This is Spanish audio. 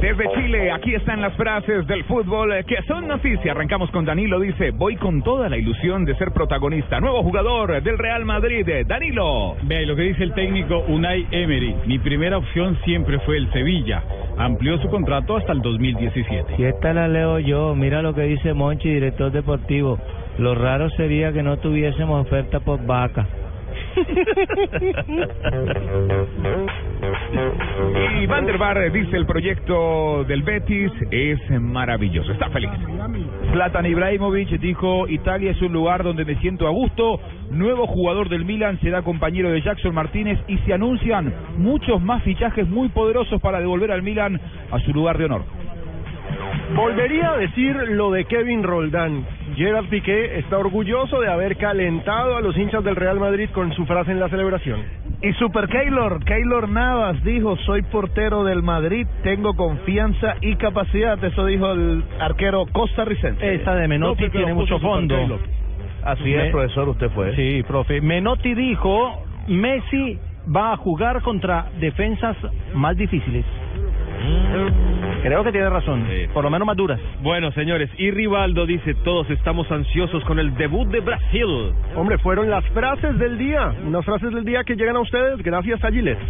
Desde Chile, aquí están las frases del fútbol que son noticia. Arrancamos con Danilo, dice, voy con toda la ilusión de ser protagonista. Nuevo jugador del Real Madrid, Danilo. Vea, y lo que dice el técnico Unai Emery, mi primera opción siempre fue el Sevilla. Amplió su contrato hasta el 2017. Y esta la leo yo. Mira lo que dice Monchi, director deportivo. Lo raro sería que no tuviésemos oferta por vaca. Y Van der Bar dice, el proyecto del Betis es maravilloso. Está feliz. Zlatan Ibrahimovic dijo, Italia es un lugar donde me siento a gusto. Nuevo jugador del Milan será compañero de Jackson Martínez y se anuncian muchos más fichajes muy poderosos para devolver al Milan a su lugar de honor. Volvería a decir lo de Kevin Roldán. Gerard Piqué está orgulloso de haber calentado a los hinchas del Real Madrid con su frase en la celebración. Y Super Keylor, Keylor Navas dijo, soy portero del Madrid, tengo confianza y capacidad. Eso dijo el arquero costarricense. Esta de Menotti tiene mucho fondo. Así Me- es, profesor, usted fue. Sí, profe. Menotti dijo, Messi va a jugar contra defensas más difíciles. Creo que tiene razón, por lo menos más duras. Bueno, señores, y Rivaldo dice, todos estamos ansiosos con el debut de Brasil. Hombre, fueron las frases del día. Unas frases del día que llegan a ustedes gracias a Gillette.